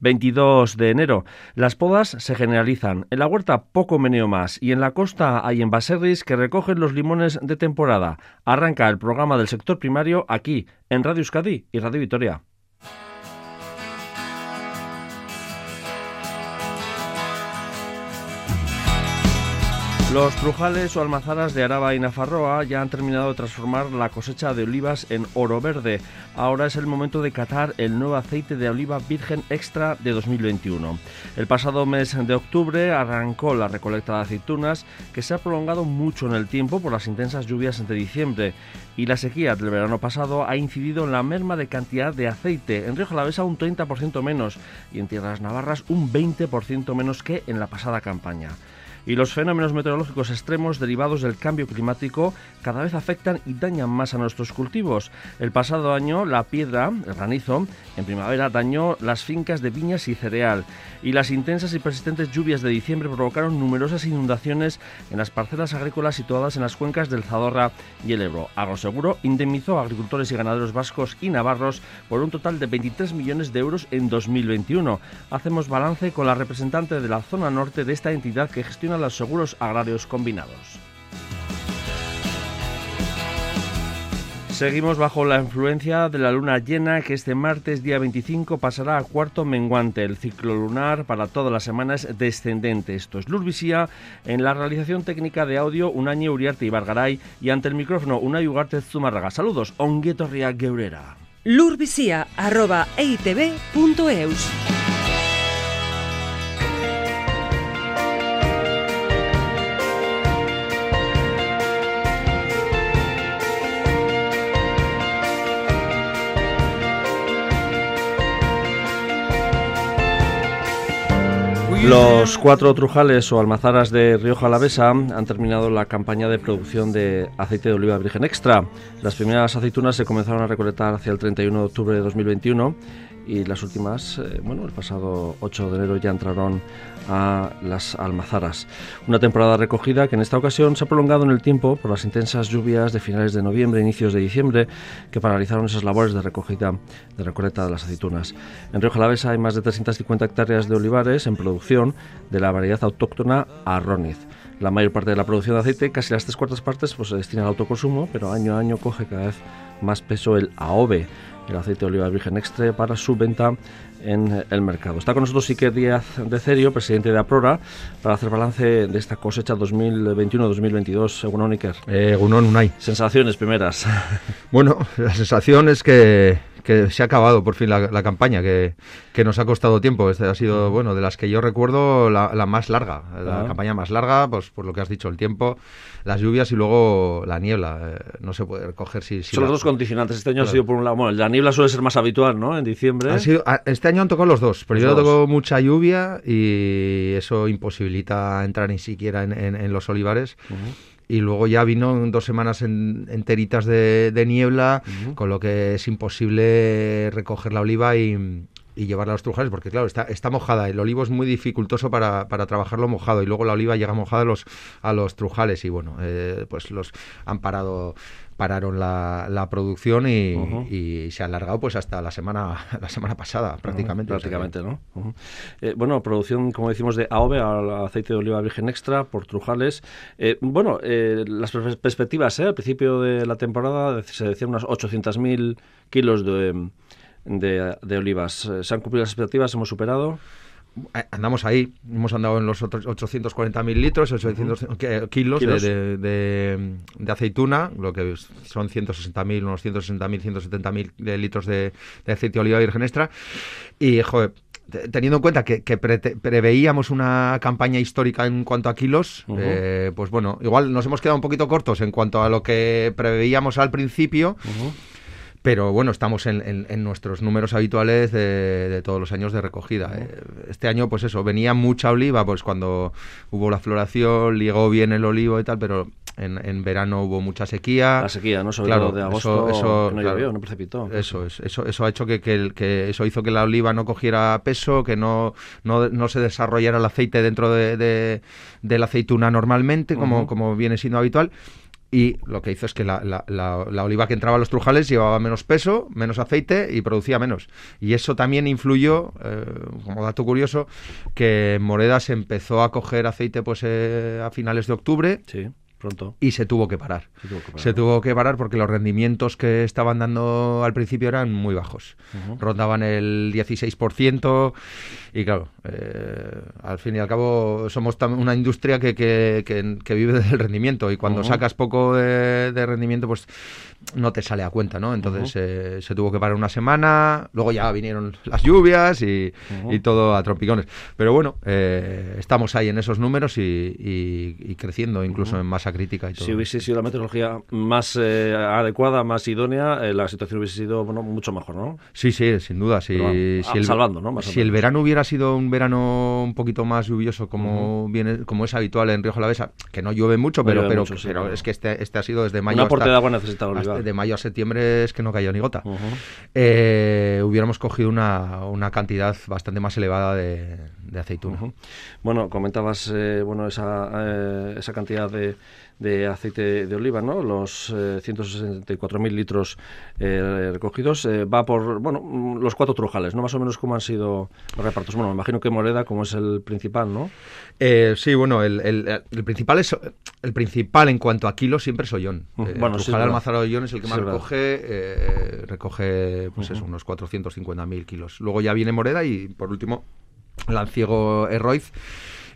22 de enero. Las podas se generalizan. En la huerta poco meneo más y en la costa hay envaserris que recogen los limones de temporada. Arranca el programa del sector primario aquí en Radio Euskadi y Radio Vitoria. Los trujales o almazaras de Araba y Nafarroa ya han terminado de transformar la cosecha de olivas en oro verde. Ahora es el momento de catar el nuevo aceite de oliva virgen extra de 2021. El pasado mes de octubre arrancó la recolecta de aceitunas que se ha prolongado mucho en el tiempo por las intensas lluvias entre diciembre y la sequía del verano pasado ha incidido en la merma de cantidad de aceite. En Río Jalavesa un 30% menos y en Tierras Navarras un 20% menos que en la pasada campaña y los fenómenos meteorológicos extremos derivados del cambio climático cada vez afectan y dañan más a nuestros cultivos. El pasado año la piedra, el granizo, en primavera dañó las fincas de viñas y cereal y las intensas y persistentes lluvias de diciembre provocaron numerosas inundaciones en las parcelas agrícolas situadas en las cuencas del Zadorra y el Ebro. Agroseguro indemnizó a agricultores y ganaderos vascos y navarros por un total de 23 millones de euros en 2021. Hacemos balance con la representante de la zona norte de esta entidad que gestiona los seguros agrarios combinados. Seguimos bajo la influencia de la luna llena que este martes día 25 pasará a cuarto menguante. El ciclo lunar para todas las semanas es descendente. Esto es Lurvisía en la realización técnica de audio Unañe Uriarte y Bargaray y ante el micrófono Unai Ugarte Zumarraga. Saludos, onguetorria geurera. Lurvisía Los cuatro trujales o almazaras de Rioja Alavesa han terminado la campaña de producción de aceite de oliva virgen extra. Las primeras aceitunas se comenzaron a recolectar hacia el 31 de octubre de 2021 y las últimas, eh, bueno, el pasado 8 de enero ya entraron a las almazaras. Una temporada recogida que en esta ocasión se ha prolongado en el tiempo por las intensas lluvias de finales de noviembre, inicios de diciembre, que paralizaron esas labores de recogida, de recolecta de las aceitunas. En Río Jalavesa hay más de 350 hectáreas de olivares en producción de la variedad autóctona Arroniz. La mayor parte de la producción de aceite, casi las tres cuartas partes, pues se destina al autoconsumo, pero año a año coge cada vez más peso el AOVE, el aceite de oliva virgen extra para su venta en el mercado. Está con nosotros Iker Díaz de Cerio, presidente de APRORA, para hacer balance de esta cosecha 2021-2022. Según Iker. Eh, Unai. Sensaciones primeras. Bueno, la sensación es que que se ha acabado por fin la, campaña, que, nos ha costado tiempo. Este ha sido, bueno, de las que yo recuerdo, la, más larga. La campaña más larga, pues por lo que has dicho, el tiempo, las lluvias y luego la niebla. Eh, no se puede recoger si... Son los dos condicionantes. Este año ha sido por un lado... Bueno, la niebla suele ser más habitual, ¿no? En diciembre. Ha sido, este año han tocado los dos, pero yo tocó mucha lluvia y eso imposibilita entrar ni siquiera en, los olivares y luego ya vino dos semanas enteritas de, niebla, con lo que es imposible recoger la oliva y, llevarla a los trujales, porque claro, está, está mojada. El olivo es muy dificultoso para, para, trabajarlo mojado y luego la oliva llega mojada a los, a los trujales y bueno, eh, pues los han parado pararon la, la producción y, se ha alargado pues hasta la semana la semana pasada prácticamente. prácticamente, ¿no? Eh, bueno, producción, como decimos, de AOVE, aceite de oliva virgen extra por Trujales. Eh, bueno, eh, las perspectivas, al principio de la temporada se decían unas 800.000 kilos de, de, de olivas. ¿Se han cumplido las expectativas? ¿Hemos superado? Andamos ahí, hemos andado en los 840.000 litros, 800 kilos de, de, aceituna, lo que son 160.000, unos 160.000, 170.000 litros de, aceite de oliva virgen extra. Y, joder, teniendo en cuenta que, preveíamos una campaña histórica en cuanto a kilos, eh, pues bueno, igual nos hemos quedado un poquito cortos en cuanto a lo que preveíamos al principio. Pero bueno, estamos en, nuestros números habituales de, todos los años de recogida. Eh, este año, pues eso, venía mucha oliva, pues cuando hubo la floración, llegó bien el olivo y tal, pero en, verano hubo mucha sequía. La sequía, ¿no? Sobre todo de agosto eso, no llovió, no precipitó. Eso es, eso, eso ha hecho que, que, eso hizo que la oliva no cogiera peso, que no, no, se desarrollara el aceite dentro de, de, la aceituna normalmente, como, como viene siendo habitual y lo que hizo es que la, la, la, oliva que entraba a los trujales llevaba menos peso, menos aceite y producía menos. Y eso también influyó, eh, como dato curioso, que Moreda se empezó a coger aceite pues eh, a finales de octubre. Sí. Pronto. Y se tuvo que parar. Se tuvo que parar, porque los rendimientos que estaban dando al principio eran muy bajos. Rondaban el 16%, y claro, eh, al fin y al cabo somos una industria que, que, que, vive del rendimiento y cuando sacas poco de, rendimiento pues no te sale a cuenta, ¿no? Entonces eh, se tuvo que parar una semana, luego ya vinieron las lluvias y, y todo a tropicones. Pero bueno, eh, estamos ahí en esos números y, y, creciendo incluso en masa crítica y todo. Si hubiese sido la meteorología más adecuada, más idónea, la situación hubiese sido bueno, mucho mejor, ¿no? Sí, sí, sin duda. Si, si el, salvando, ¿no? si el verano hubiera sido un verano un poquito más lluvioso como viene, como es habitual en Río Jalavesa, que no llueve mucho, pero, pero, es que este, este ha sido desde mayo. aporte de agua De mayo a septiembre es que no cayó ni gota. Eh, hubiéramos cogido una, una, cantidad bastante más elevada de, de aceituna. Bueno, comentabas eh, bueno esa, eh, esa cantidad de de aceite de oliva, ¿no? Los eh, 164.000 litros eh, recogidos. Eh, va por, bueno, mm, los cuatro trujales, ¿no? Más o menos cómo han sido los repartos. Bueno, me imagino que Moreda como es el principal, ¿no? Eh, sí, bueno, el, el, principal es el principal en cuanto a kilos siempre es Ollón. bueno, el Trujal Almazara Ollón es el que más recoge, recoge pues eso, unos 450.000 kilos. Luego ya viene Moreda y por último Lanciego Herroiz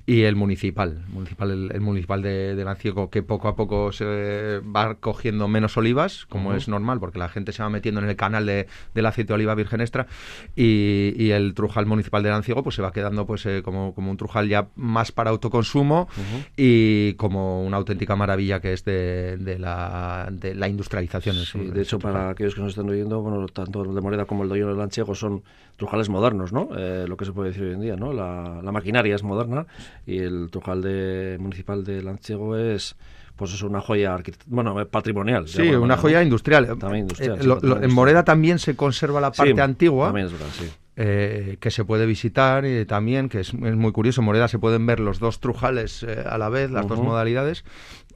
y el municipal, municipal el, municipal de, de, Lanciego, que poco a poco se va cogiendo menos olivas, como es normal, porque la gente se va metiendo en el canal de, del aceite de oliva virgen extra, y, y, el trujal municipal de Lanciego pues se va quedando pues eh, como, como un trujal ya más para autoconsumo y como una auténtica maravilla que es de, de la, de la industrialización. de hecho, para aquellos que nos están oyendo, bueno, tanto el de Moreda como el de de Lanciego son trujales modernos, ¿no? Eh, lo que se puede decir hoy en día, ¿no? La, la maquinaria es moderna y el Trujal de, municipal de Lanciego es pues es una joya bueno eh, patrimonial sí una joya industrial, también industrial, eh, en Moreda también se conserva la parte antigua también es verdad, sí. Eh, que se puede visitar y también, que es, muy curioso, en Moreda se pueden ver los dos trujales a la vez, las dos modalidades,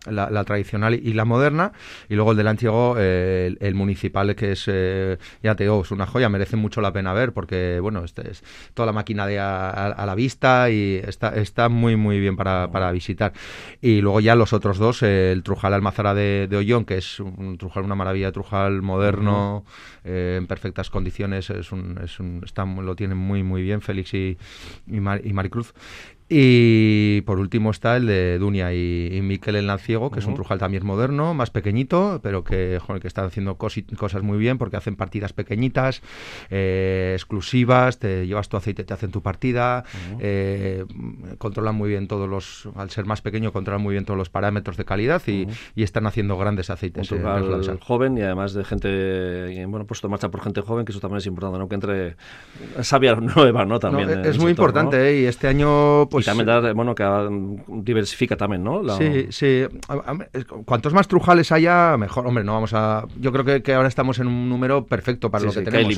la, tradicional y la moderna, y luego el del antiguo, eh, el, municipal, que es, eh, ya te digo, es una joya, merece mucho la pena ver, porque, bueno, este es toda la máquina de a, la vista y está, está muy, muy bien para, para visitar. Y luego ya los otros dos, el Trujal Almazara de, de Ollón, que es un Trujal, una maravilla, Trujal moderno, eh, en perfectas condiciones, es un, es un, está, lo tienen muy, muy bien Félix y, y, y Maricruz. Y por último está el de Dunia y, Miquel el Lanciego, que es un trujal también moderno, más pequeñito, pero que, joder, que están haciendo cosas muy bien porque hacen partidas pequeñitas, eh, exclusivas, te llevas tu aceite, te hacen tu partida, eh, controlan muy bien todos los, al ser más pequeño, controlan muy bien todos los parámetros de calidad y, están haciendo grandes aceites. Un trujal joven y además de gente, bueno, puesto en marcha por gente joven, que eso también es importante, ¿no? Que entre sabia nueva, ¿no? También. es muy importante, ¿eh? y este año, pues y también da, bueno, que diversifica también, ¿no? Sí, sí. Cuantos más trujales haya, mejor. Hombre, no vamos a. Yo creo que, ahora estamos en un número perfecto para lo que tenemos.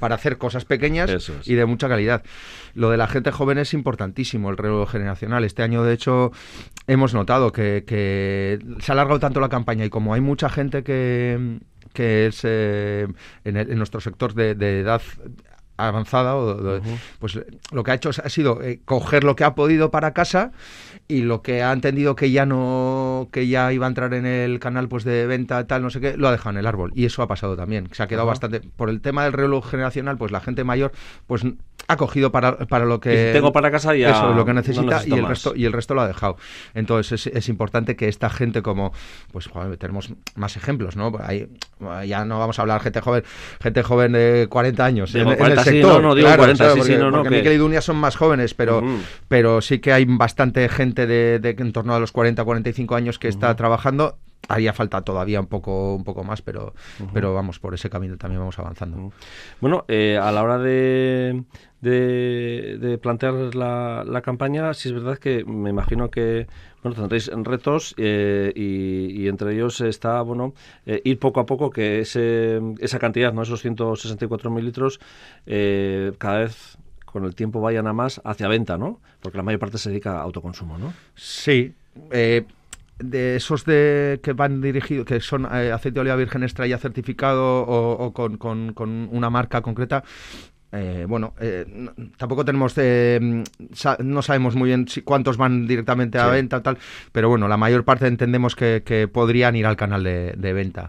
para hacer cosas pequeñas y de mucha calidad. Lo de la gente joven es importantísimo, el relevo generacional. Este año, de hecho, hemos notado que, se ha alargado tanto la campaña y como hay mucha gente que que es eh, en, nuestro sector de, de edad avanzada, o, pues lo que ha hecho ha sido eh, coger lo que ha podido para casa y lo que ha entendido que ya no que ya iba a entrar en el canal pues de venta tal no sé qué lo ha dejado en el árbol. Y eso ha pasado también se ha quedado bastante por el tema del reloj generacional pues la gente mayor pues ha cogido para, para lo que tengo para casa ya eso lo que necesita y el resto y el resto lo ha dejado. Entonces es, es importante que esta gente como pues tenemos más ejemplos no Ahí, ya no vamos a hablar gente joven gente joven de 40 años en, el sector. no, digo 40 porque, Miquel y Dunia son más jóvenes pero pero sí que hay bastante gente de, de, en torno a los 40 45 años que está trabajando haría falta todavía un poco un poco más pero pero vamos por ese camino también vamos avanzando. Bueno eh, a la hora de, de, plantear la, la, campaña sí es verdad que me imagino que bueno tendréis retos eh, y, entre ellos está bueno eh, ir poco a poco que ese, esa cantidad no esos 164.000 litros cada vez con el tiempo vayan a más hacia venta no porque la mayor parte se dedica a autoconsumo no sí de esos de que van dirigidos, que son eh, aceite de oliva virgen extra ya certificado o, con, con, una marca concreta, eh, bueno, eh, tampoco tenemos, no sabemos muy bien si, cuántos van directamente a venta, tal, pero bueno, la mayor parte entendemos que, podrían ir al canal de, venta.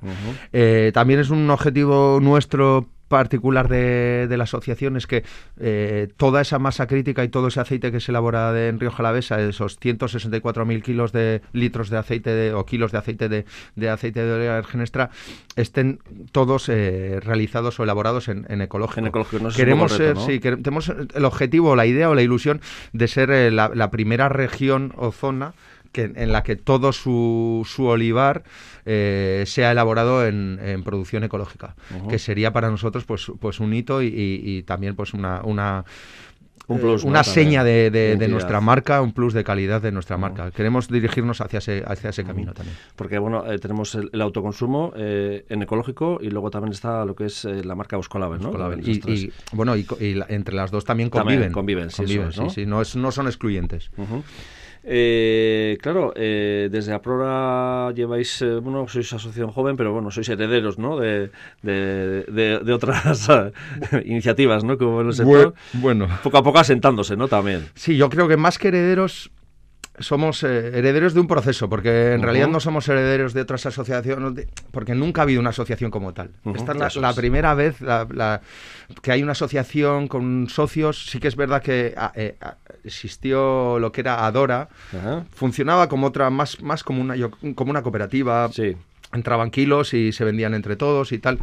también es un objetivo nuestro particular de, la asociación es que eh, toda esa masa crítica y todo ese aceite que se elabora en Río Jalavesa, esos 164.000 kilos de litros de aceite o kilos de aceite de, aceite de oliva virgen extra, estén todos eh, realizados o elaborados en, ecológico. En ecológico no queremos ser, sí, tenemos el objetivo, la idea o la ilusión de ser eh, la primera región o zona en la que todo su, su olivar eh, sea elaborado en, producción ecológica, que sería para nosotros pues, pues un hito y, también pues una, una eh, una seña de, nuestra marca, un plus de calidad de nuestra marca. Queremos dirigirnos hacia ese, hacia ese camino también. Porque bueno, eh, tenemos el, autoconsumo en ecológico y luego también está lo que es la marca Euskolabel, ¿no? Y, bueno, y, entre las dos también conviven. conviven, sí, ¿no? sí, no, es, no son excluyentes. Eh, claro, eh, desde Aprora lleváis, eh, bueno, sois asociación joven, pero bueno, sois herederos, ¿no? De, de, otras iniciativas, ¿no? Como en el sector. Bueno. Poco a poco asentándose, ¿no? También. Sí, yo creo que más que herederos, somos eh, herederos de un proceso, porque en realidad no somos herederos de otras asociaciones, porque nunca ha habido una asociación como tal. Esta es la, primera vez que hay una asociación con socios. Sí que es verdad que ah, eh, existió lo que era Adora, funcionaba como otra, más, más como, una, como una cooperativa. entraban kilos y se vendían entre todos y tal.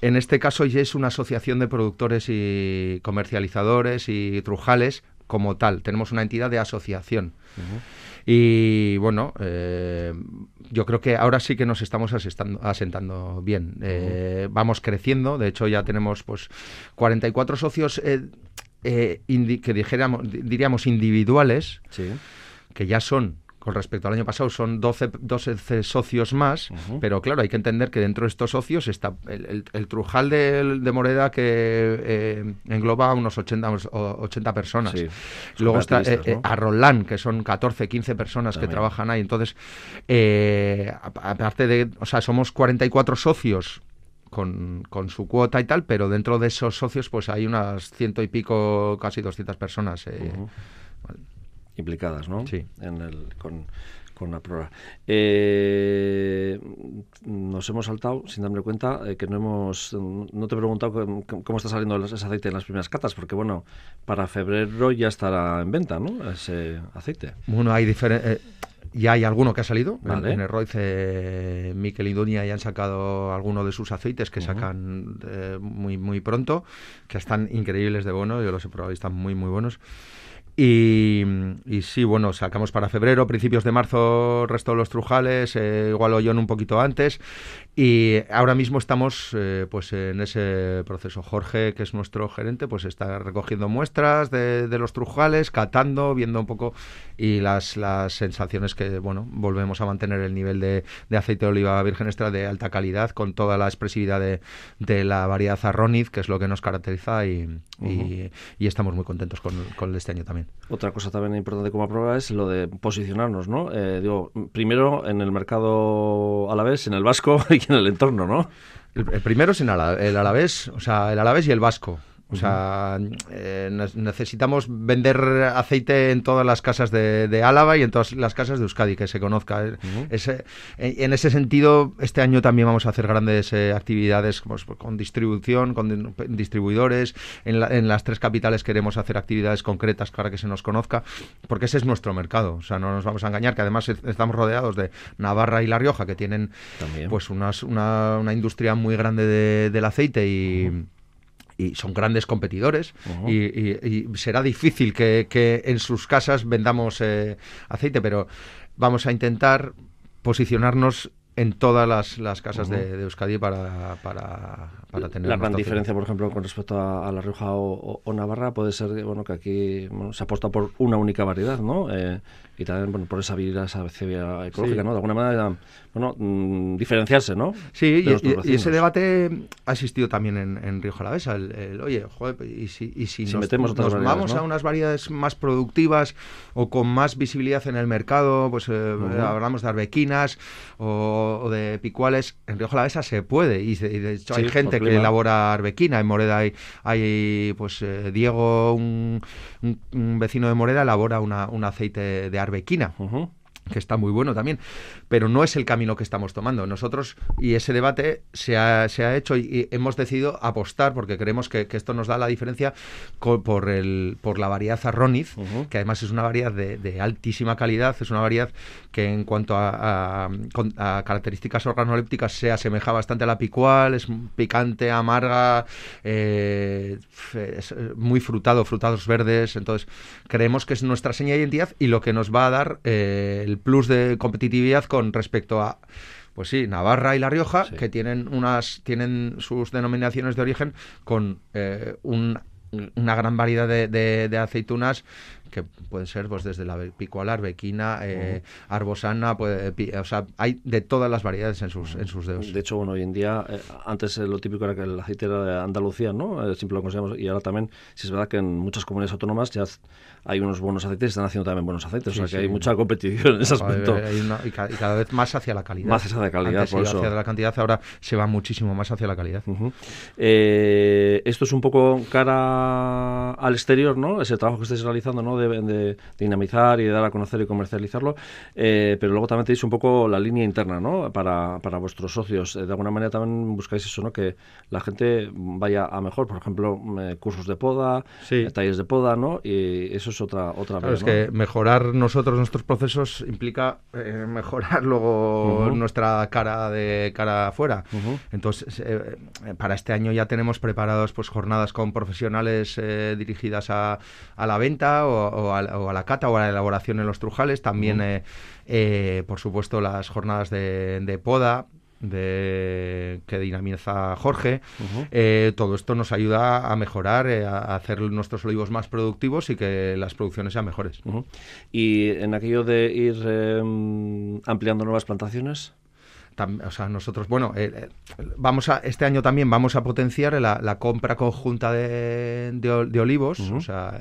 En este caso ya es una asociación de productores y comercializadores y trujales como tal. Tenemos una entidad de asociación. Y bueno, eh, yo creo que ahora sí que nos estamos asentando bien. Eh, vamos creciendo, de hecho ya tenemos pues 44 socios eh, que dijéramos, diríamos individuales, que ya son con respecto al año pasado son 12, 12 socios más, pero claro, hay que entender que dentro de estos socios está el, Trujal de, de, Moreda que eh, engloba unos 80, 80 personas. Luego está eh, Arrolán, que son 14, 15 personas que trabajan ahí. Entonces, eh, aparte de, o sea, somos 44 socios con, con, su cuota y tal, pero dentro de esos socios pues hay unas ciento y pico, casi 200 personas. Eh, implicadas, ¿no? Sí. En el, con, con la prueba. Eh, nos hemos saltado, sin darme cuenta, eh, que no hemos, no te he preguntado cómo, está saliendo ese aceite en las primeras catas, porque bueno, para febrero ya estará en venta, ¿no? Ese aceite. Bueno, hay diferentes... Eh, ya hay alguno que ha salido. En, el Royce, Miquel y Dunia ya han sacado alguno de sus aceites que sacan muy, muy pronto, que están increíbles de bueno. Yo los he probado y están muy, muy buenos. Y, sí, bueno, sacamos para febrero, principios de marzo, resto de los trujales, eh, igual Ollón un poquito antes. Y ahora mismo estamos eh, pues en ese proceso. Jorge, que es nuestro gerente, pues está recogiendo muestras de, los trujales, catando, viendo un poco y las, las sensaciones que, bueno, volvemos a mantener el nivel de, aceite de oliva virgen extra de alta calidad con toda la expresividad de, de la variedad Arroniz, que es lo que nos caracteriza y, y, estamos muy contentos con, con este año también. Otra cosa también importante como prueba es lo de posicionarnos, ¿no? Eh, digo, primero en el mercado alavés, en el vasco y en el entorno, ¿no? El, primero es en el alavés, o sea, el alavés y el vasco. O sea, eh, necesitamos vender aceite en todas las casas de, Álava y en todas las casas de Euskadi, que se conozca. ese, en ese sentido, este año también vamos a hacer grandes eh, actividades pues, con distribución, con distribuidores. En, las tres capitales queremos hacer actividades concretas para que se nos conozca, porque ese es nuestro mercado. O sea, no nos vamos a engañar, que además estamos rodeados de Navarra y La Rioja, que tienen pues una, una, industria muy grande del aceite y y son grandes competidores y, será difícil que, en sus casas vendamos eh, aceite, pero vamos a intentar posicionarnos en todas las, las casas de, Euskadi para, para, para tener la gran diferencia por ejemplo con respecto a, La Rioja o, Navarra puede ser bueno que aquí se apuesta por una única variedad no eh, y también bueno, por esa vida, esa ecológica, ¿no? De alguna manera, bueno, mm, diferenciarse, ¿no? Sí, y, ese debate ha existido también en, en Río Jalavesa. El, oye, joder, y si, y si, nos, metemos nos vamos a unas variedades más productivas o con más visibilidad en el mercado, pues eh, hablamos de arbequinas o, de picuales, en Río Jalavesa se puede. Y de, hecho hay gente que elabora arbequina. En Moreda hay, hay pues eh, Diego, un, un, vecino de Moreda, elabora una, un aceite de arbequina. Que está muy bueno también, pero no es el camino que estamos tomando. Nosotros, y ese debate se ha, se ha hecho y, hemos decidido apostar, porque creemos que, esto nos da la diferencia por, el, por la variedad Arroniz, que además es una variedad de, altísima calidad, es una variedad que en cuanto a, características organolépticas se asemeja bastante a la picual, es picante, amarga, eh, es muy frutado, frutados verdes, entonces creemos que es nuestra seña de identidad y lo que nos va a dar eh, el plus de competitividad con respecto a pues sí, Navarra y La Rioja, que tienen unas tienen sus denominaciones de origen con eh, una gran variedad de, de, aceitunas que pueden ser pues desde la picual, bequina, eh, arbosana, pues, o sea, hay de todas las variedades en sus, en sus dedos. De hecho, bueno, hoy en día, eh, antes lo típico era que el aceite era de Andalucía, ¿no? Eh, siempre lo conocíamos, y ahora también, si es verdad que en muchas comunidades autónomas ya hay unos buenos aceites, están haciendo también buenos aceites, o sea que hay mucha competición en ese aspecto. y, cada, vez más hacia la calidad. Más hacia la calidad, por eso. hacia la cantidad, ahora se va muchísimo más hacia la calidad. esto es un poco cara al exterior, ¿no? Ese trabajo que estáis realizando, ¿no? de dinamizar y dar a conocer y comercializarlo, eh, pero luego también tenéis un poco la línea interna, ¿no? Para, para vuestros socios. Eh, de alguna manera también buscáis eso, ¿no? Que la gente vaya a mejor, por ejemplo, eh, cursos de poda, talleres de poda, ¿no? Y eso es otra otra claro, es que mejorar nosotros nuestros procesos implica mejorar luego nuestra cara de cara afuera. Entonces, para este año ya tenemos preparados pues jornadas con profesionales dirigidas a, a la venta o, o, a, o a la cata o a la elaboración en los trujales. También, eh, eh, por supuesto, las jornadas de, poda, de que dinamiza Jorge. Eh, todo esto nos ayuda a mejorar, a hacer nuestros olivos más productivos y que las producciones sean mejores. Y en aquello de ir em, ampliando nuevas plantaciones. o sea, nosotros, bueno, vamos a, este año también vamos a potenciar la, compra conjunta de, de, olivos, o sea,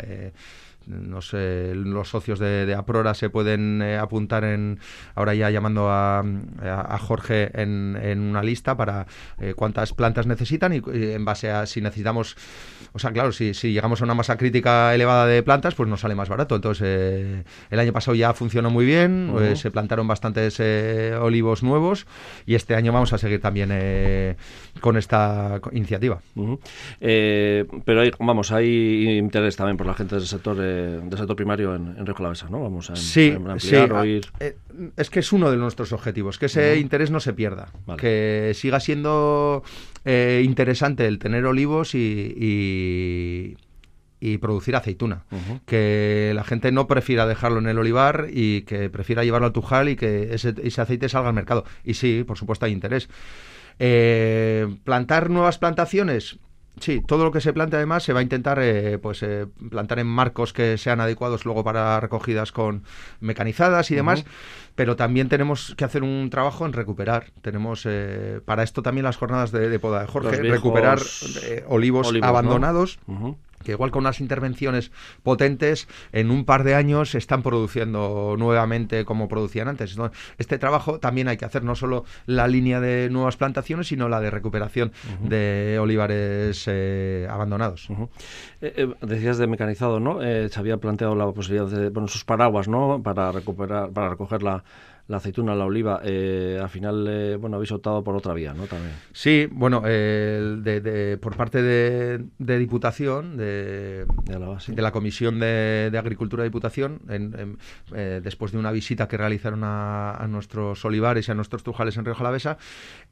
no sé, los socios de, Aprora se pueden eh, apuntar en, ahora ya llamando a, Jorge en, en, una lista para eh, cuántas plantas necesitan y, en base a si necesitamos, o sea, claro, si, si, llegamos a una masa crítica elevada de plantas, pues nos sale más barato. Entonces, eh, el año pasado ya funcionó muy bien, se plantaron bastantes olivos nuevos y este año vamos a seguir también con esta iniciativa. pero hay, vamos, hay interés también por la gente del sector de, sector primario en, en Río ¿no? Vamos a, sí, ampliar o ir... Eh, es que es uno de nuestros objetivos, que ese interés no se pierda, que siga siendo eh, interesante el tener olivos y, y producir aceituna. Que la gente no prefiera dejarlo en el olivar y que prefiera llevarlo al Tujal y que ese, ese aceite salga al mercado. Y sí, por supuesto hay interés. Eh, plantar nuevas plantaciones, Sí, todo lo que se plante además se va a intentar eh, pues eh, plantar en marcos que sean adecuados luego para recogidas con mecanizadas y demás, pero también tenemos que hacer un trabajo en recuperar. Tenemos eh, para esto también las jornadas de, poda de Jorge, recuperar olivos, abandonados que igual con unas intervenciones potentes, en un par de años están produciendo nuevamente como producían antes. este trabajo también hay que hacer no solo la línea de nuevas plantaciones, sino la de recuperación de olivares eh, abandonados. Eh, eh, decías de mecanizado, ¿no? se había planteado la posibilidad de, bueno, sus paraguas, ¿no? Para recuperar, para recoger la la aceituna, la oliva, eh, al final, eh, bueno, habéis optado por otra vía, ¿no? También. Sí, bueno, de, por parte de, Diputación, de, de, la, Comisión de, Agricultura de Diputación, eh, después de una visita que realizaron a, nuestros olivares y a nuestros trujales en Río Jalavesa,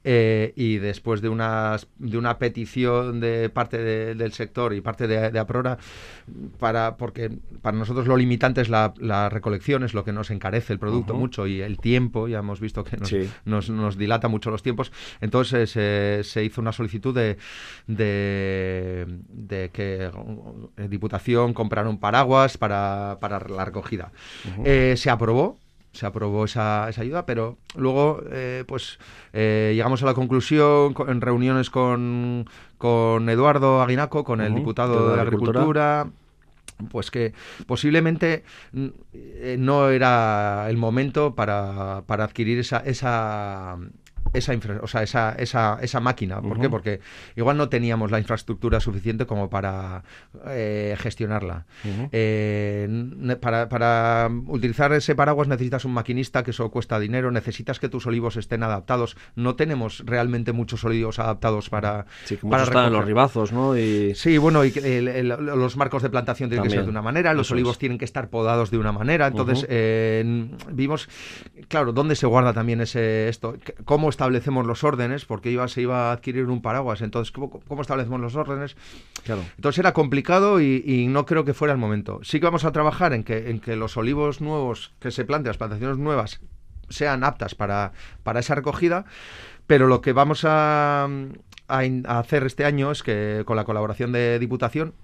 y después de, unas, de una petición de parte del sector y parte de, Aprora, para, porque para nosotros lo limitante es la, recolección, es lo que nos encarece el producto mucho y el tiempo ya hemos visto que nos, nos, dilata mucho los tiempos, entonces eh, se hizo una solicitud de, de, que Diputación comprara un paraguas para, para la recogida. se aprobó, se aprobó esa, esa ayuda, pero luego eh, pues eh, llegamos a la conclusión en reuniones con, con Eduardo Aguinaco, con el diputado de, la Agricultura, pues que posiblemente mm, eh, no era el momento para, para adquirir esa, esa, esa, o sea, esa, esa, esa máquina. ¿Por qué? Porque igual no teníamos la infraestructura suficiente como para eh, gestionarla. Eh, para, para, utilizar ese paraguas necesitas un maquinista, que eso cuesta dinero, necesitas que tus olivos estén adaptados. No tenemos realmente muchos olivos adaptados para... Sí, para están los ribazos, ¿no? Y... Sí, bueno, y los marcos de plantación tienen que ser de una manera, los olivos tienen que estar podados de una manera. Entonces, eh, vimos, claro, dónde se guarda también ese esto, cómo establecemos los órdenes, porque iba, se iba a adquirir un paraguas, entonces, ¿cómo, establecemos los órdenes? Claro. Entonces era complicado y, no creo que fuera el momento. Sí que vamos a trabajar en que, en que los olivos nuevos que se plantean, las plantaciones nuevas, sean aptas para, para esa recogida, pero lo que vamos a, a, hacer este año es que con la colaboración de Diputación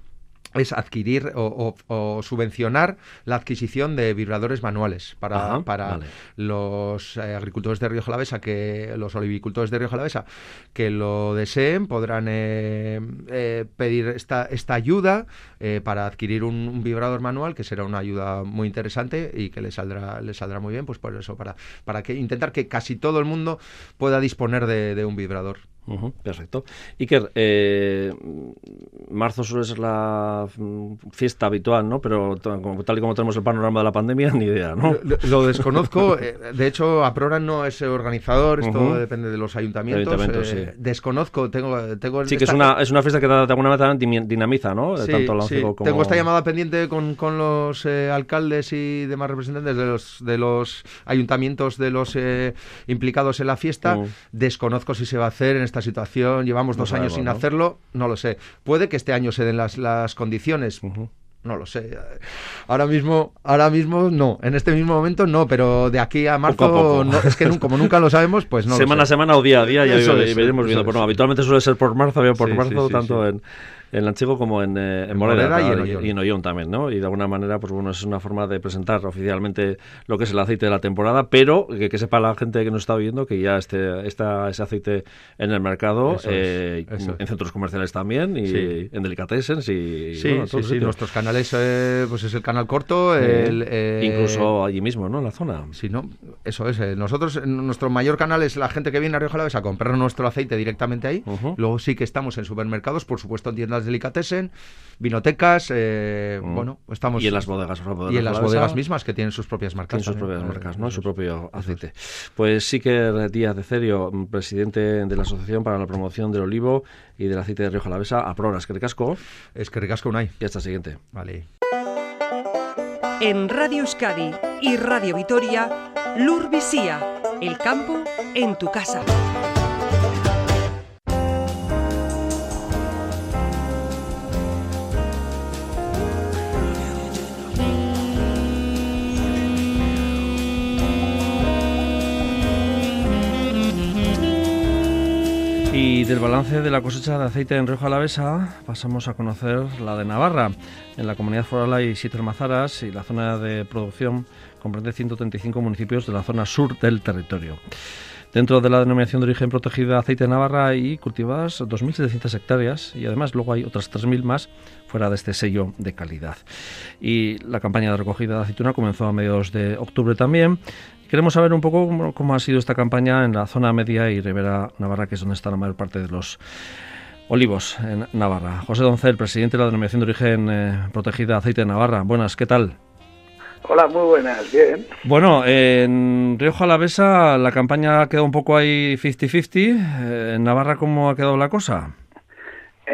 es adquirir o, subvencionar la adquisición de vibradores manuales para, para los eh, agricultores de Río Jalavesa, que los olivicultores de Río Jalavesa que lo deseen podrán eh, eh, pedir esta, esta ayuda para adquirir un, vibrador manual, que será una ayuda muy interesante y que le saldrá, le saldrá muy bien, pues por eso, para, para que intentar que casi todo el mundo pueda disponer de un vibrador perfecto. Iker, eh, marzo suele ser la mm, fiesta habitual, ¿no? Pero tal y como tenemos el panorama de la pandemia, ni idea, ¿no? Lo, desconozco. Eh, de hecho, APRORA no es organizador, esto depende de los ayuntamientos. Eh, desconozco, tengo... tengo sí, que es, una, es una fiesta que de alguna manera dinamiza, ¿no? Sí, Tanto sí. como... Tengo esta llamada pendiente con, con los alcaldes y demás representantes de los, de los ayuntamientos de los implicados en la fiesta. Desconozco si se va a hacer en esta situación, llevamos dos años sin hacerlo, no lo sé. Puede que este año se den las, las condiciones. No lo sé. Ahora mismo, ahora mismo no. En este mismo momento no, pero de aquí a marzo, es que como nunca lo sabemos, pues no. Semana a semana o día a día ya veremos viendo. Bueno, habitualmente suele ser por marzo, por marzo, tanto en en Lanchigo como en, eh, en, Moreda, y, en Ollón también, ¿no? Y de alguna manera, pues bueno, es una forma de presentar oficialmente lo que es el aceite de la temporada, pero que, sepa la gente que nos está viendo que ya este, está ese aceite en el mercado, eh, en centros comerciales también, y en delicatessen. Y, sí, sí, sí, nuestros canales, eh, pues es el canal corto, el, incluso allí mismo, ¿no? En la zona. Sí, ¿no? Eso es. nosotros, nuestro mayor canal es la gente que viene a Río Jalavesa a comprar nuestro aceite directamente ahí. Luego sí que estamos en supermercados, por supuesto en tiendas delicatessen, vinotecas, eh, mm. bueno, estamos... Y en las bodegas. y en las bodegas mismas que tienen sus propias marcas. sus propias marcas, ¿no? Su propio aceite. Pues sí que Díaz de Cerio, presidente de la Asociación para la Promoción del Olivo y del Aceite de Río Jalavesa, aprora, es que ricasco. Es que ricasco hay. Y hasta siguiente. Vale. En Radio Euskadi y Radio Vitoria, Lur el campo en tu casa. Del balance de la cosecha de aceite en Rioja Alavesa pasamos a conocer la de Navarra. En la comunidad foral hay siete almazaras y la zona de producción comprende 135 municipios de la zona sur del territorio. Dentro de la denominación de origen protegida aceite de Navarra hay cultivadas 2.700 hectáreas y además luego hay otras 3.000 más fuera de este sello de calidad. Y la campaña de recogida de aceituna comenzó a mediados de octubre también Queremos saber un poco cómo, ha sido esta campaña en la zona media y Rivera Navarra, que es donde está la mayor parte de los olivos en Navarra. José Doncel, presidente de la denominación de origen eh, protegida Aceite de Navarra. Buenas, ¿qué tal? Hola, muy buenas, bien. Bueno, en Río Jalavesa la campaña ha quedado un poco ahí 50-50. Eh, ¿En Navarra cómo ha quedado la cosa?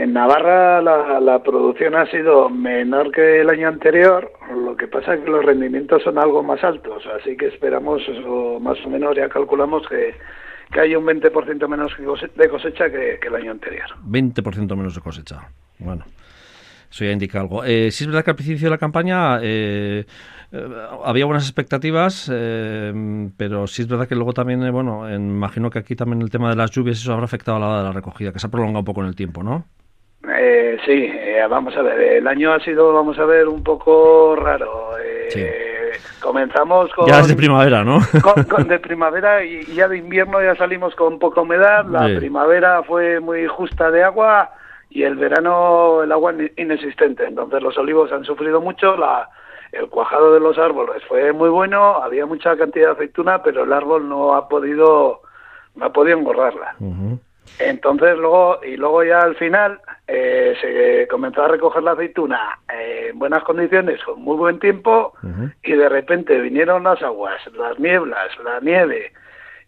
En Navarra la, producción ha sido menor que el año anterior, lo que pasa es que los rendimientos son algo más altos, así que esperamos, eso, más o menos ya calculamos que, hay un 20% menos de cosecha que, el año anterior. 20% menos de cosecha, bueno. Eso ya indica algo. Eh, sí es verdad que al principio de la campaña eh, eh, había buenas expectativas, pero sí es verdad que luego también, bueno, imagino que aquí también el tema de las lluvias eso habrá afectado a la hora de la recogida, que se ha prolongado un poco en el tiempo, ¿no? Sí, vamos a ver, el año ha sido, vamos a ver, un poco raro. Sí comenzamos con... Ya es de primavera, ¿no? Con, de primavera y, ya de invierno ya salimos con poca humedad. La primavera fue muy justa de agua y el verano el agua inexistente. Entonces los olivos han sufrido mucho. La, el cuajado de los árboles fue muy bueno. Había mucha cantidad de aceituna, pero el árbol no ha podido no ha podido engordarla. Entonces luego y luego ya al final eh, se comenzó a recoger la aceituna en buenas condiciones, con muy buen tiempo, y de repente vinieron las aguas, las nieblas, la nieve,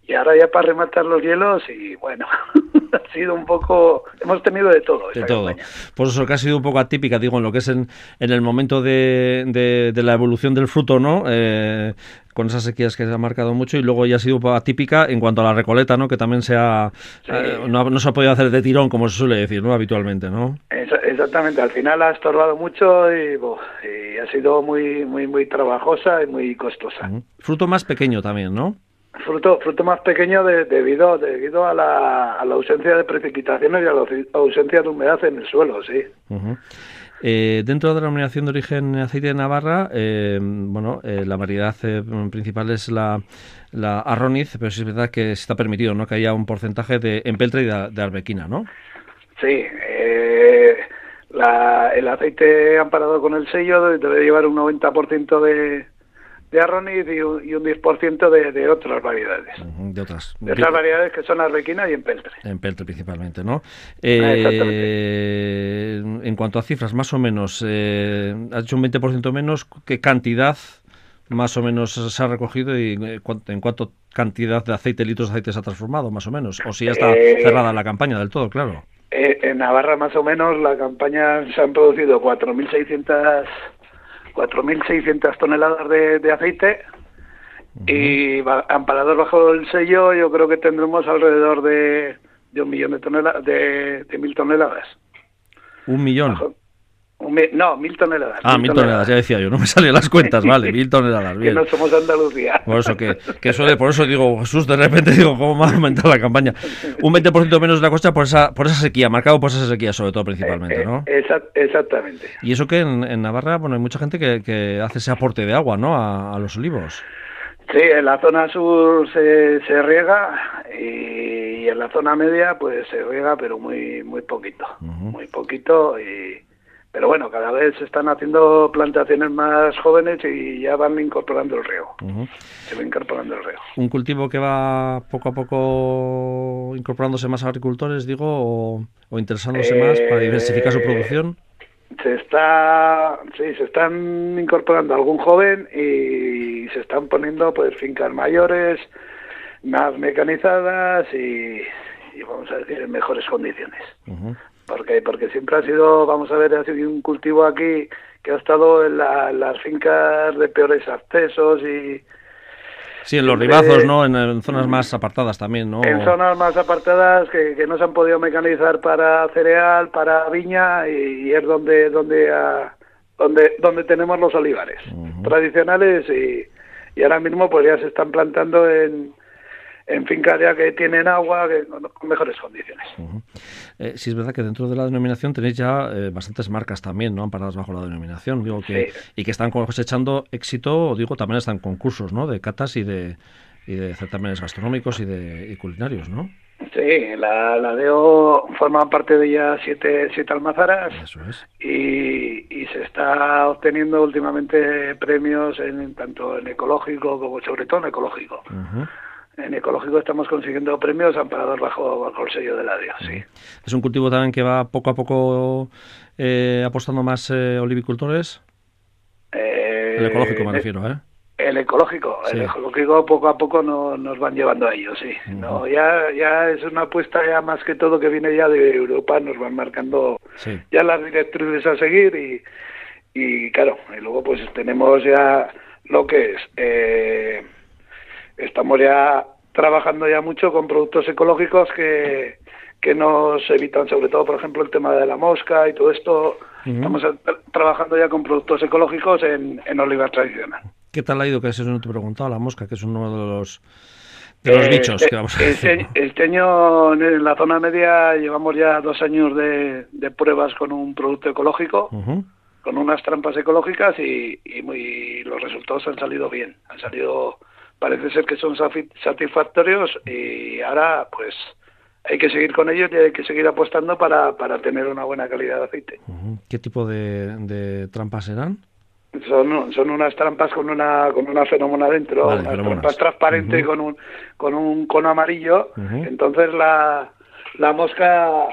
y ahora ya para rematar los hielos y bueno, ha sido un poco, hemos tenido de todo. De todo. Por eso que ha sido un poco atípica, digo, en lo que es en, en el momento de, de, la evolución del fruto, ¿no? Eh, con esas sequías que se ha marcado mucho y luego ya ha sido atípica en cuanto a la recoleta, ¿no? Que también se ha, eh, no, se ha podido hacer de tirón, como se suele decir, ¿no? Habitualmente, ¿no? Exactamente, al final ha estorbado mucho y, ha sido muy, muy, muy trabajosa y muy costosa. Fruto más pequeño también, ¿no? Fruto, fruto más pequeño debido, debido a la, a la ausencia de precipitaciones y a la ausencia de humedad en el suelo, sí. Eh, dentro de la denominación de origen aceite de Navarra, eh, bueno, eh, la variedad principal es la, la arroniz, pero sí es verdad que está permitido, ¿no? Que haya un porcentaje de empeltre y de, arbequina, ¿no? Sí, el aceite amparado con el sello debe llevar un 90% de, de arroniz y un, y un 10% de, de, otras variedades. De otras. De otras variedades que son arbequina y empeltre. Empeltre principalmente, ¿no? Eh, en cuanto a cifras, más o menos, eh, ha hecho un 20% menos. ¿Qué cantidad más o menos se ha recogido y eh, en cuánto cantidad de aceite, litros de aceite se ha transformado, más o menos? O si ya está eh, cerrada la campaña del todo, claro. en Navarra, más o menos, la campaña se han producido 4.600 4.600 toneladas de, aceite y amparados bajo el sello yo creo que tendremos alrededor de, de un millón de toneladas, de, de mil toneladas. ¿Un millón? No, mil toneladas. Ah, mil, toneladas. ya decía yo, no me salían las cuentas, vale, mil toneladas, bien. que no somos Andalucía. Por eso, que, que eso por eso digo, Jesús, de repente digo, ¿cómo me ha aumentado la campaña? Un 20% menos de la costa por esa, por esa sequía, marcado por esa sequía sobre todo principalmente, eh, ¿no? exactamente. Y eso que en, Navarra, bueno, hay mucha gente que, que hace ese aporte de agua, ¿no? A, los olivos. Sí, en la zona sur se, se riega y, en la zona media pues se riega pero muy muy poquito, muy poquito y pero bueno, cada vez se están haciendo plantaciones más jóvenes y ya van incorporando el riego. Se va incorporando el riego. ¿Un cultivo que va poco a poco incorporándose más agricultores, digo, o, interesándose más para diversificar su producción? Eh, se está, sí, se están incorporando algún joven y se están poniendo pues fincas mayores, más mecanizadas y, vamos a decir en mejores condiciones porque porque siempre ha sido, vamos a ver, ha sido un cultivo aquí que ha estado en, las fincas de peores accesos y... Sí, en los ribazos, ¿no? En, zonas más apartadas también, ¿no? En zonas más apartadas que, que no se han podido mecanizar para cereal, para viña y, es donde donde donde donde tenemos los olivares tradicionales y, y ahora mismo pues ya se están plantando en en fincas ya que tienen agua con mejores condiciones. Eh, sí es verdad que dentro de la denominación tenéis ya eh, bastantes marcas también, ¿no? Amparadas bajo la denominación, digo que y que están cosechando éxito, digo también están concursos, ¿no? De catas y de y de certámenes gastronómicos y de culinarios, ¿no? Sí, la, la DEO forma parte de ya siete, siete almazaras Eso es. y, y, se está obteniendo últimamente premios en tanto en ecológico como sobre todo en ecológico en ecológico estamos consiguiendo premios amparados bajo, bajo el sello de la DIO, sí. ¿Es un cultivo también que va poco a poco eh, apostando más eh, olivicultores? Eh, el ecológico me refiero, ¿eh? El ecológico, el ecológico poco a poco no, nos van llevando a ello, sí. No, ya, ya es una apuesta ya más que todo que viene ya de Europa, nos van marcando ya las directrices a seguir y, y claro, y luego pues tenemos ya lo que es eh, estamos ya trabajando ya mucho con productos ecológicos que, que nos evitan sobre todo, por ejemplo, el tema de la mosca y todo esto Estamos trabajando ya con productos ecológicos en, en oliva tradicional. ¿Qué tal ha ido? Que eso no te he preguntado, la mosca, que es uno de los de los bichos eh, que vamos a este, este, año en la zona media llevamos ya dos años de, pruebas con un producto ecológico, con unas trampas ecológicas y, muy, los resultados han salido bien. Han salido, parece ser que son satisfactorios y ahora pues hay que seguir con ellos y hay que seguir apostando para, para tener una buena calidad de aceite. ¿Qué tipo de, de trampas serán? Son, son unas trampas con una con una fenómena dentro, unas trampas transparentes con un con un cono amarillo. Entonces la, la mosca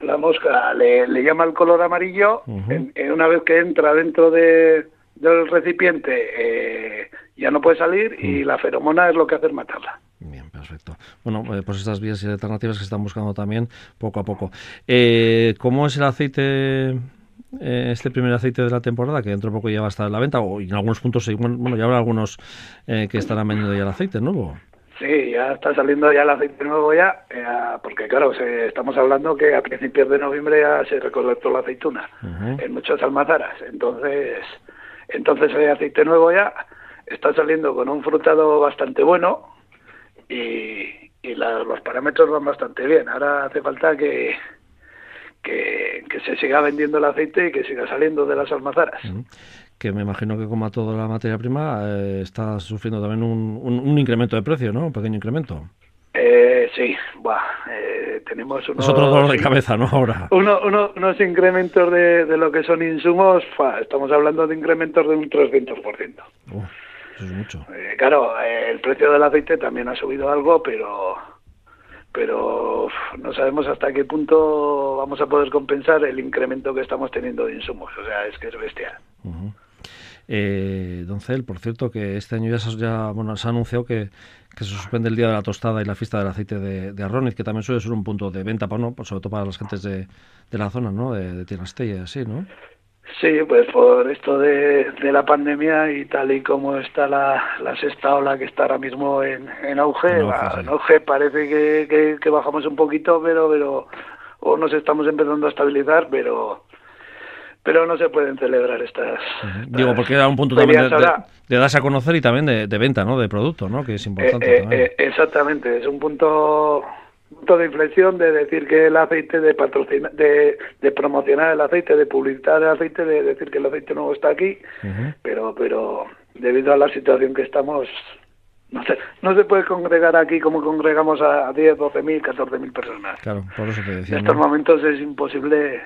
la mosca le, le llama el color amarillo. en, una vez que entra dentro de, del recipiente eh, ya no puede salir y la feromona es lo que hace matarla. Bien, perfecto. Bueno, eh, pues estas vías y alternativas que se están buscando también poco a poco. Eh, ¿Cómo es el aceite eh, este primer aceite de la temporada, que dentro de poco ya va a estar en la venta, o en algunos puntos, bueno, ya habrá algunos eh, que estarán vendiendo ya el aceite nuevo. Sí, ya está saliendo ya el aceite nuevo ya, eh, porque claro, estamos hablando que a principios de noviembre ya se recolectó la aceituna en muchas almazaras, entonces, entonces el aceite nuevo ya está saliendo con un frutado bastante bueno y, y los parámetros van bastante bien. Ahora hace falta que, que, se siga vendiendo el aceite y que siga saliendo de las almazaras. Que me imagino que como a toda la materia prima eh, está sufriendo también un, un, incremento de precio, ¿no? Un pequeño incremento. Eh, sí, eh, tenemos unos... Es otro dolor de cabeza, ¿no? Ahora. Uno, unos incrementos de, de, lo que son insumos, estamos hablando de incrementos de un 300%. eso es mucho. Eh, claro, el precio del aceite también ha subido algo, pero pero no sabemos hasta qué punto vamos a poder compensar el incremento que estamos teniendo de insumos. O sea, es que es bestial. Eh, don Cel, por cierto, que este año ya, ya bueno, se ha anunciado que, se suspende el Día de la Tostada y la fiesta del aceite de, de Arroniz, que también suele ser un punto de venta, para, ¿no? Pues sobre todo para las gentes de, de la zona, ¿no? De, de Tierrastella y así, ¿no? Sí, pues por esto de, de, la pandemia y tal y como está la, la sexta ola que está ahora mismo en, en auge, en auge, parece que, que, bajamos un poquito, pero, pero o nos estamos empezando a estabilizar, pero pero no se pueden celebrar estas. Digo, porque era un punto también de, de, darse a conocer y también de, de, venta, ¿no? De producto, ¿no? Que es importante. Eh, eh, también. Eh, exactamente, es un punto punto de inflexión de decir que el aceite, de patrocinar, de, de, promocionar el aceite, de publicitar el aceite, de decir que el aceite nuevo está aquí, pero pero debido a la situación que estamos, no se, no se puede congregar aquí como congregamos a, 10, 12 mil, 14 mil personas. Claro, por eso te decía. En estos momentos es imposible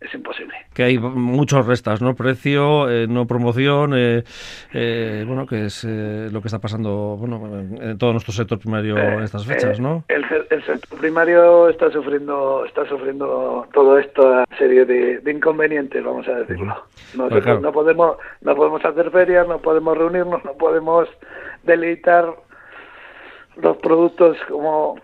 es imposible. Que hay muchos restas, ¿no? Precio, eh, no promoción, eh, eh, bueno, que es lo que está pasando, bueno, en todo nuestro sector primario en estas fechas, ¿no? El, sector primario está sufriendo, está sufriendo todo esta serie de, inconvenientes, vamos a decirlo. No, pues no podemos, no podemos hacer ferias, no podemos reunirnos, no podemos deleitar los productos como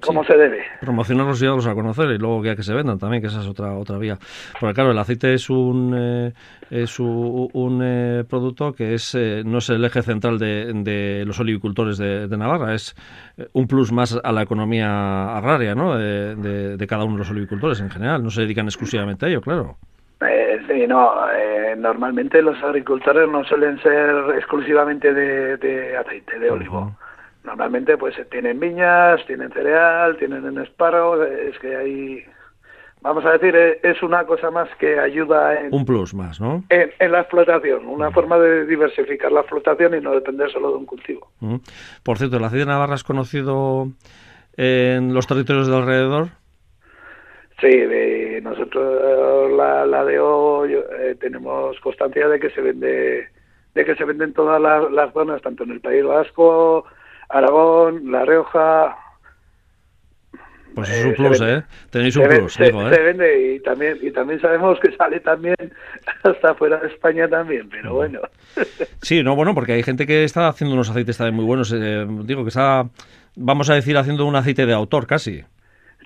como se debe. Promocionarlos y darlos a conocer y luego que, que se vendan también, que esa es otra otra vía. Porque claro, el aceite es un eh, es un, eh, producto que es eh, no es el eje central de, de los olivicultores de, Navarra, es un plus más a la economía agraria, ¿no? De, de, cada uno de los olivicultores en general. No se dedican exclusivamente a ello, claro. sí, no. normalmente los agricultores no suelen ser exclusivamente de, aceite, de olivo. Normalmente pues tienen viñas, tienen cereal, tienen espárragos, es que hay vamos a decir, es una cosa más que ayuda en... Un plus más, ¿no? En, la explotación, una forma de diversificar la explotación y no depender solo de un cultivo. Por cierto, ¿la aceite de Navarra es conocido en los territorios de alrededor? Sí, de nosotros la, la de hoy eh, tenemos constancia de que se vende de que se venden todas las, las zonas, tanto en el País Vasco, Aragón, La Rioja. Pues es un plus, ¿eh? Tenéis un plus, se, digo, ¿eh? Se vende y también, y también sabemos que sale también hasta fuera de España también, pero bueno. Sí, no, bueno, porque hay gente que está haciendo unos aceites también muy buenos. Eh, digo, que está, vamos a decir, haciendo un aceite de autor casi.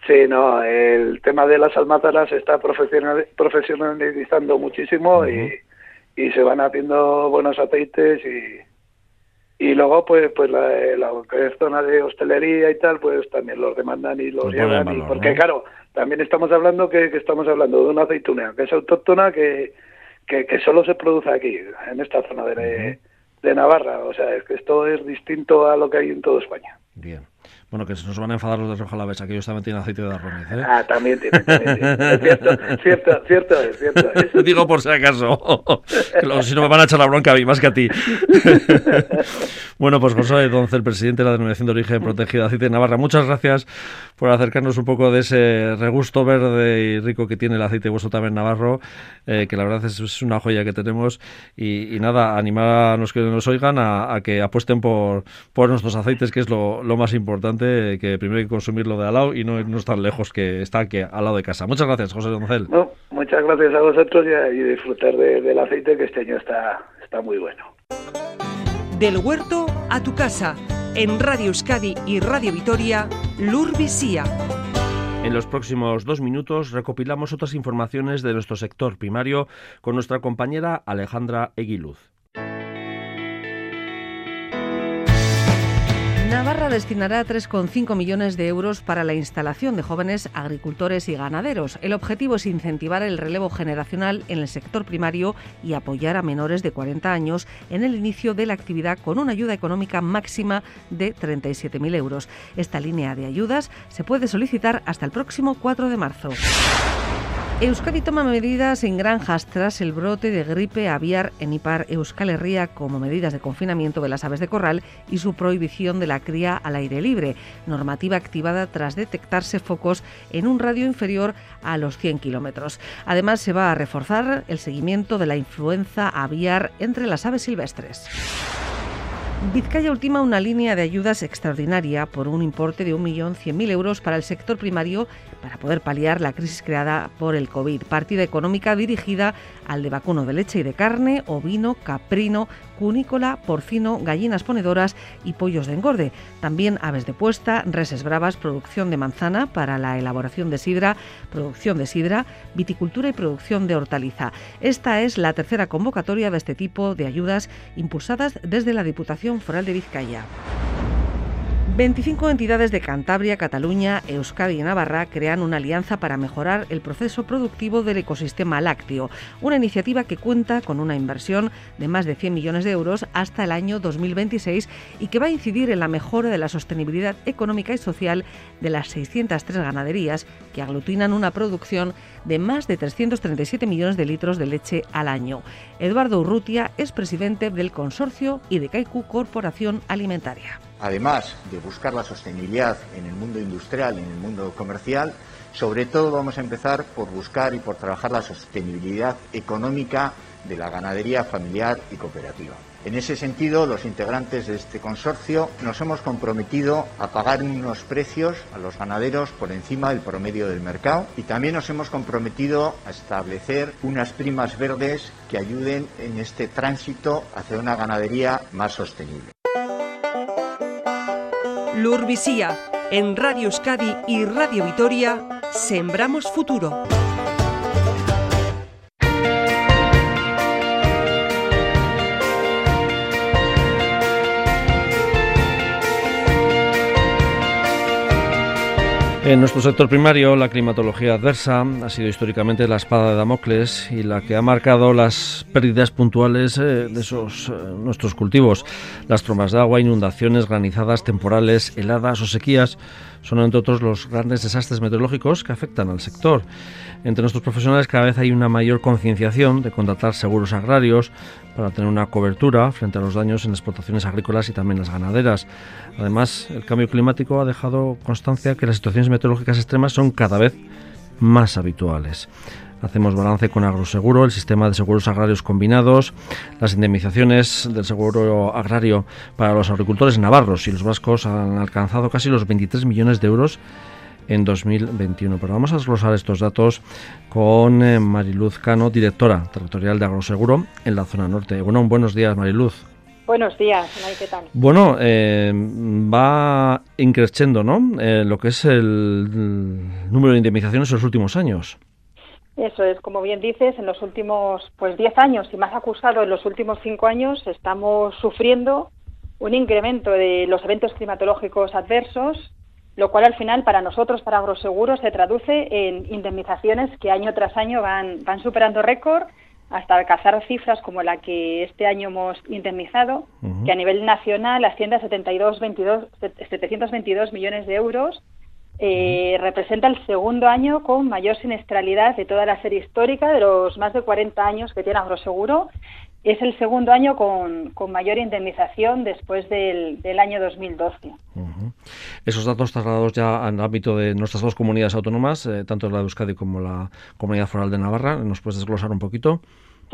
Sí, no, el tema de las almázaras se está profesionalizando muchísimo y, y se van haciendo buenos aceites y y luego pues pues la, la zona de hostelería y tal pues también los demandan y los llevan porque claro también estamos hablando que, estamos hablando de una aceituna que es autóctona que, que, solo se produce aquí, en esta zona de, de Navarra. O sea, es que esto es distinto a lo que hay en toda España. Bien. Bueno, que se nos van a enfadar los de Roja Lavesa, que ellos también tienen aceite de arroz. ¿eh? Ah, también tienen. Es cierto, cierto, cierto, es, cierto es. Digo por si acaso. si no me van a echar la bronca a mí, más que a ti. bueno, pues José Doncel, presidente de la Denominación de Origen Protegida de Aceite de Navarra, muchas gracias por acercarnos un poco de ese regusto verde y rico que tiene el aceite vuestro también navarro, eh, que la verdad es, una joya que tenemos. Y, nada, animar a los que nos oigan a, que apuesten por, por nuestros aceites, que es lo, lo más importante que primero hay que consumirlo de al lado y no irnos tan lejos que está aquí al lado de casa. Muchas gracias, José Doncel. No, muchas gracias a vosotros y, disfrutar del aceite que este año está, está muy bueno. Del huerto a tu casa, en Radio Euskadi y Radio Vitoria, Lurvisía. En los próximos dos minutos recopilamos otras informaciones de nuestro sector primario con nuestra compañera Alejandra Eguiluz. Destinará 3,5 millones de euros para la instalación de jóvenes agricultores y ganaderos. El objetivo es incentivar el relevo generacional en el sector primario y apoyar a menores de 40 años en el inicio de la actividad con una ayuda económica máxima de 37.000 euros. Esta línea de ayudas se puede solicitar hasta el próximo 4 de marzo. Euskadi toma medidas en granjas tras el brote de gripe aviar en Ipar Euskal Herria como medidas de confinamiento de las aves de corral y su prohibición de la cría al aire libre, normativa activada tras detectarse focos en un radio inferior a los 100 kilómetros. Además, se va a reforzar el seguimiento de la influenza aviar entre las aves silvestres. Vizcaya ultima una línea de ayudas extraordinaria por un importe de 1.100.000 euros para el sector primario para poder paliar la crisis creada por el COVID. Partida económica dirigida al de vacuno de leche y de carne, ovino, caprino, cunícola, porcino, gallinas ponedoras y pollos de engorde. También aves de puesta, reses bravas, producción de manzana para la elaboración de sidra, producción de sidra, viticultura y producción de hortaliza. Esta es la tercera convocatoria de este tipo de ayudas impulsadas desde la Diputación Foral de Vizcaya. 25 entidades de Cantabria, Cataluña, Euskadi y Navarra crean una alianza para mejorar el proceso productivo del ecosistema lácteo, una iniciativa que cuenta con una inversión de más de 100 millones de euros hasta el año 2026 y que va a incidir en la mejora de la sostenibilidad económica y social de las 603 ganaderías que aglutinan una producción de más de 337 millones de litros de leche al año. Eduardo Urrutia es presidente del consorcio y de Kaiku Corporación Alimentaria además de buscar la sostenibilidad en el mundo industrial y en el mundo comercial, sobre todo vamos a empezar por buscar y por trabajar la sostenibilidad económica de la ganadería familiar y cooperativa. En ese sentido, los integrantes de este consorcio nos hemos comprometido a pagar unos precios a los ganaderos por encima del promedio del mercado y también nos hemos comprometido a establecer unas primas verdes que ayuden en este tránsito hacia una ganadería más sostenible. Lurvisía, en Radio Euskadi y Radio Vitoria, Sembramos Futuro. En nuestro sector primario, la climatología adversa ha sido históricamente la espada de Damocles y la que ha marcado las pérdidas puntuales eh, de eh, nuestros cultivos. Las trombas de agua, inundaciones, granizadas, temporales, heladas o sequías son, entre otros, los grandes desastres meteorológicos que afectan al sector. Entre nuestros profesionales cada vez hay una mayor concienciación de contratar seguros agrarios para tener una cobertura frente a los daños en explotaciones agrícolas y también las ganaderas. Además, el cambio climático ha dejado constancia que las situaciones meteorológicas extremas son cada vez más habituales. Hacemos balance con Agroseguro, el sistema de seguros agrarios combinados, las indemnizaciones del seguro agrario para los agricultores navarros y los vascos han alcanzado casi los 23 millones de euros en 2021. Pero vamos a desglosar estos datos con eh, Mariluz Cano, directora territorial de Agroseguro en la zona norte. Bueno, buenos días, Mariluz. Buenos días, ¿qué tal? Bueno, eh, va increciendo, ¿no? Eh, lo que es el número de indemnizaciones en los últimos años. Eso es, como bien dices, en los últimos pues 10 años y más acusado en los últimos 5 años estamos sufriendo un incremento de los eventos climatológicos adversos lo cual al final para nosotros, para Agroseguro, se traduce en indemnizaciones que año tras año van, van superando récord hasta alcanzar cifras como la que este año hemos indemnizado, que a nivel nacional asciende a 72, 22, 722 millones de euros. Eh, representa el segundo año con mayor siniestralidad de toda la serie histórica de los más de 40 años que tiene Agroseguro es el segundo año con, mayor indemnización después del, año 2012. Esos datos trasladados ya al ámbito de nuestras dos comunidades autónomas, eh, tanto la de Euskadi como la Comunidad Foral de Navarra, ¿nos puedes desglosar un poquito?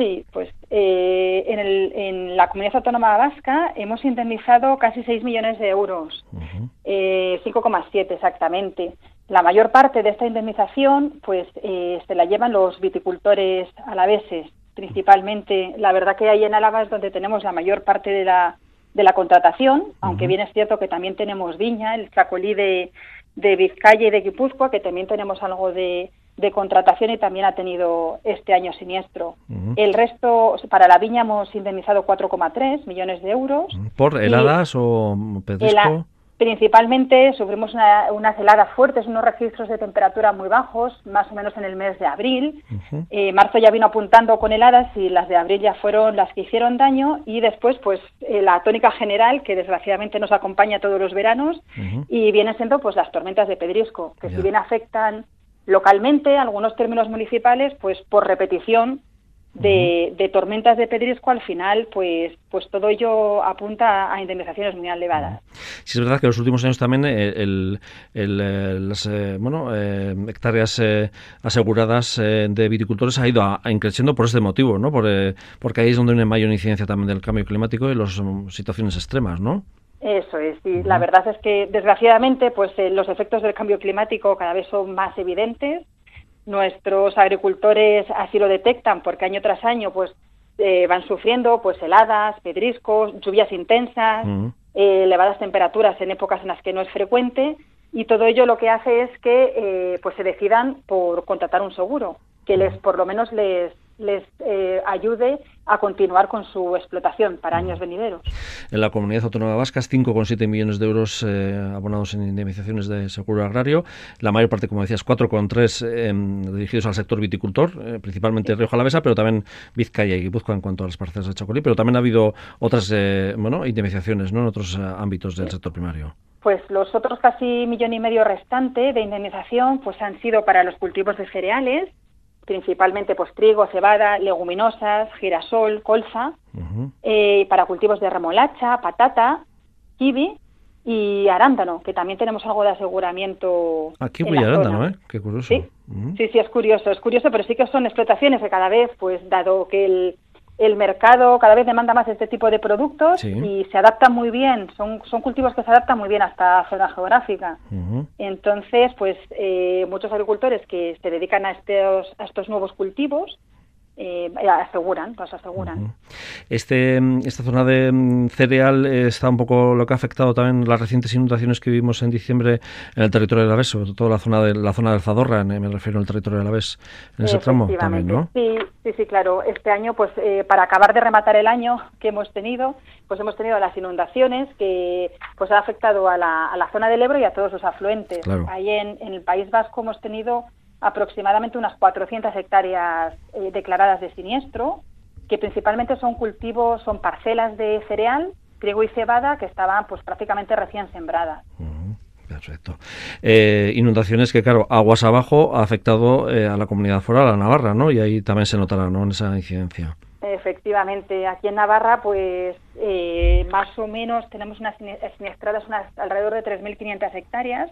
Sí, pues eh, en, el, en, la comunidad autónoma vasca hemos indemnizado casi 6 millones de euros, 5,7 eh, exactamente. La mayor parte de esta indemnización pues se la llevan los viticultores alaveses, principalmente. La verdad que ahí en Álava es donde tenemos la mayor parte de la, de la contratación, aunque bien es cierto que también tenemos viña, el chacolí de, de Vizcaya y de Guipúzcoa, que también tenemos algo de, de contratación y también ha tenido este año siniestro. El resto, para la viña hemos indemnizado 4,3 millones de euros. ¿Por heladas o pedesco? Principalmente sufrimos unas heladas fuertes, unos registros de temperatura muy bajos, más o menos en el mes de abril. Eh, marzo ya vino apuntando con heladas y las de abril ya fueron las que hicieron daño y después pues eh, la tónica general que desgraciadamente nos acompaña todos los veranos y viene siendo pues las tormentas de pedrisco, que si bien afectan localmente algunos términos municipales, pues por repetición de, tormentas de pedrisco, al final, pues, pues todo ello apunta a indemnizaciones muy elevadas. Sí, es verdad que en los últimos años también eh, el, eh, las eh, bueno, hectáreas aseguradas de viticultores ha ido a, creciendo por este motivo, ¿no? Por, porque ahí es donde hay una mayor incidencia también del cambio climático y las mm, situaciones extremas, ¿no? Eso es, y la verdad es que desgraciadamente pues los efectos del cambio climático cada vez son más evidentes. Nuestros agricultores así lo detectan porque año tras año pues eh, van sufriendo pues heladas, pedriscos, lluvias intensas, eh, elevadas temperaturas en épocas en las que no es frecuente y todo ello lo que hace es que eh, pues se decidan por contratar un seguro que les por lo menos les les eh, ayude a continuar con su explotación para años venideros. En la comunidad autónoma vasca, 5,7 millones de euros eh, abonados en indemnizaciones de seguro agrario. La mayor parte, como decías, 4,3 eh, dirigidos al sector viticultor, principalmente Río Jalavesa, pero también Vizcaya y Guipúzcoa en cuanto a las parcelas de Chacolí. Pero también ha habido otras bueno, indemnizaciones ¿no? en otros ámbitos del sector primario. Pues los otros casi millón y medio restante de indemnización pues han sido para los cultivos de cereales, principalmente pues trigo, cebada, leguminosas, girasol, colza, eh, para cultivos de remolacha, patata, kiwi y arándano, que también tenemos algo de aseguramiento. Aquí muy arándano, ¿eh? Qué curioso. ¿Sí? sí, sí, es curioso, es curioso, pero sí que son explotaciones que cada vez, pues dado que el, el mercado cada vez demanda más este tipo de productos y se adapta muy bien, son, son cultivos que se adaptan muy bien hasta zona geográfica. Entonces, pues eh, muchos agricultores que se dedican a estos, a estos nuevos cultivos eh, aseguran, pues aseguran. Este, esta zona de mm, cereal está un poco lo que ha afectado también las recientes inundaciones que vimos en diciembre en el territorio de Alavés, sobre todo la zona de la zona del Zadorra, me refiero al territorio de Alavés, en ese tramo también, ¿no? Sí, sí, sí, claro. Este año, pues eh, para acabar de rematar el año que hemos tenido, pues hemos tenido las inundaciones que pues ha afectado a la, a la zona del Ebro y a todos sus afluentes. Ahí en, en el País Vasco hemos tenido aproximadamente unas 400 hectáreas eh, declaradas de siniestro, que principalmente son cultivos, son parcelas de cereal, trigo y cebada que estaban pues prácticamente recién sembradas. Perfecto. Eh, inundaciones que, claro, aguas abajo ha afectado eh, a la comunidad foral, a Navarra, ¿no? Y ahí también se notará, ¿no? En esa incidencia. Efectivamente, aquí en Navarra, pues más o menos tenemos unas siniestradas unas alrededor de 3.500 hectáreas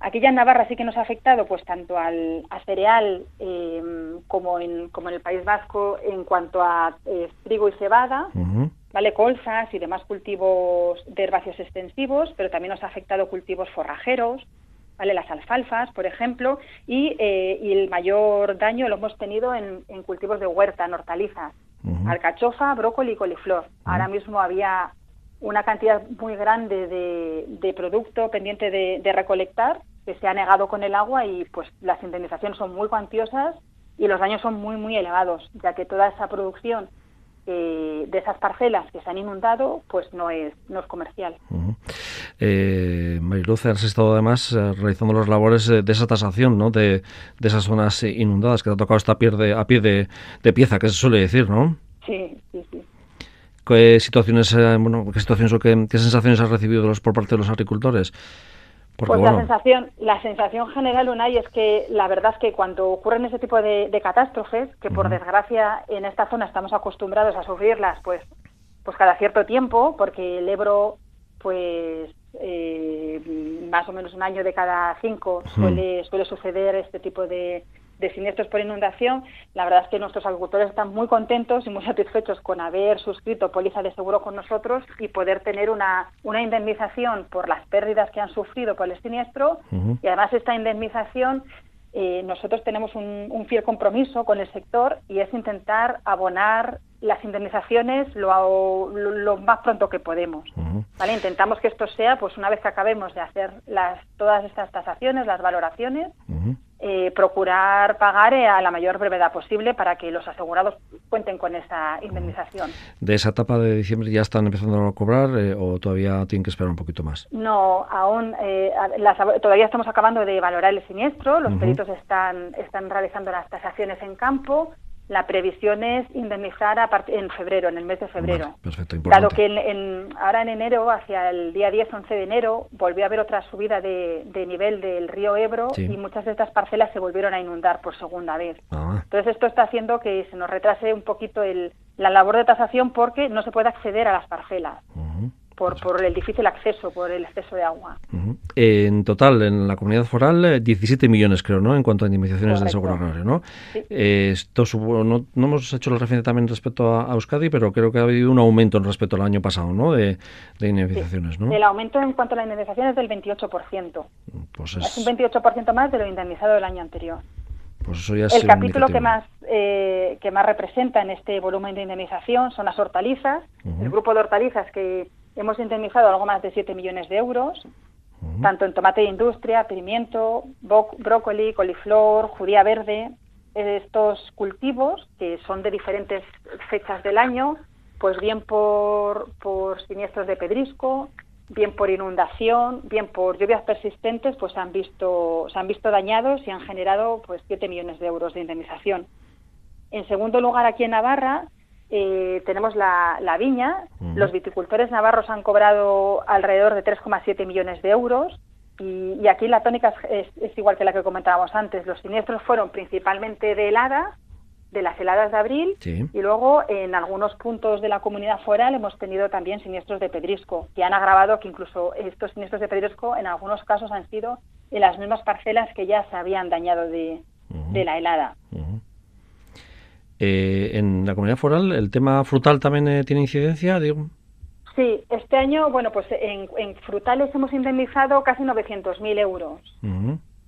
Aquí ya en Navarra sí que nos ha afectado pues tanto al a cereal eh, como, en, como en el País Vasco en cuanto a eh, trigo y cebada, ¿vale? colzas y demás cultivos de herbáceos extensivos, pero también nos ha afectado cultivos forrajeros, ¿vale? las alfalfas, por ejemplo, y, eh, y el mayor daño lo hemos tenido en, en cultivos de huerta, en hortalizas, alcachofa, brócoli y coliflor. Ahora mismo había una cantidad muy grande de, de producto pendiente de, de recolectar que se ha negado con el agua y pues las indemnizaciones son muy cuantiosas y los daños son muy muy elevados, ya que toda esa producción eh, de esas parcelas que se han inundado, pues no es, no es comercial. Eh, Mariluz, has estado además eh, realizando las labores de esa tasación ¿no? de, de esas zonas inundadas que te ha tocado esta pie de, a pie de, de pieza, que se suele decir, ¿no? Sí, sí, sí. ¿Qué situaciones, eh, bueno, qué situaciones o qué, qué sensaciones has recibido de los, por parte de los agricultores? Porque, pues la sensación, la sensación general, Unai, es que la verdad es que cuando ocurren ese tipo de, de catástrofes, que por desgracia en esta zona estamos acostumbrados a sufrirlas, pues, pues cada cierto tiempo, porque el Ebro, pues eh, más o menos un año de cada cinco suele, suele suceder este tipo de, de siniestros por inundación, la verdad es que nuestros agricultores están muy contentos y muy satisfechos con haber suscrito póliza de seguro con nosotros y poder tener una, una indemnización por las pérdidas que han sufrido por el siniestro y además esta indemnización eh, nosotros tenemos un, fiel compromiso con el sector y es intentar abonar las indemnizaciones lo, lo, más pronto que podemos. ¿vale? Intentamos que esto sea, pues una vez que acabemos de hacer las, todas estas tasaciones, las valoraciones, eh, procurar pagar eh, a la mayor brevedad posible para que los asegurados cuenten con esa indemnización. ¿De esa etapa de diciembre ya están empezando a cobrar eh, o todavía tienen que esperar un poquito más? No, aún todavía estamos acabando de valorar el siniestro, los peritos están, están realizando las tasaciones en campo la previsión es indemnizar a en febrero, en el mes de febrero. perfecto, Dado que ahora en enero, hacia el día 10-11 de enero, volvió a haber otra subida de, nivel del río Ebro y muchas de estas parcelas se volvieron a inundar por segunda vez. Ah. Entonces esto está haciendo que se nos retrase un poquito el, la labor de tasación porque no se puede acceder a las parcelas por, por el difícil acceso, por el exceso de agua. En total, en la comunidad foral, 17 eh, millones, creo, ¿no? En cuanto a indemnizaciones de seguro agrario, ¿no? Eh, esto no, no, hemos hecho la referencia también respecto a, Euskadi, pero creo que ha habido un aumento en respecto al año pasado, ¿no? De, indemnizaciones, ¿no? El aumento en cuanto a la indemnización es del 28%. Pues es... un 28% más de lo indemnizado del año anterior. Pues eso ya el capítulo que más eh, que más representa en este volumen de indemnización son las hortalizas, el grupo de hortalizas que Hemos indemnizado algo más de 7 millones de euros, tanto en tomate de industria, pimiento, brócoli, coliflor, judía verde. Estos cultivos, que son de diferentes fechas del año, pues bien por, por siniestros de pedrisco, bien por inundación, bien por lluvias persistentes, pues han visto, se han visto dañados y han generado pues 7 millones de euros de indemnización. En segundo lugar, aquí en Navarra, eh, tenemos la, viña. Los viticultores navarros han cobrado alrededor de 3,7 millones de euros. Y, aquí la tónica es, igual que la que comentábamos antes. Los siniestros fueron principalmente de heladas, de las heladas de abril, y luego en algunos puntos de la comunidad foral hemos tenido también siniestros de pedrisco, que han agravado que incluso estos siniestros de pedrisco en algunos casos han sido en las mismas parcelas que ya se habían dañado de, la helada. Eh, en la comunidad foral, ¿el tema frutal también eh, tiene incidencia? Digo? Sí, este año, bueno, pues en, frutales hemos indemnizado casi 900.000 euros.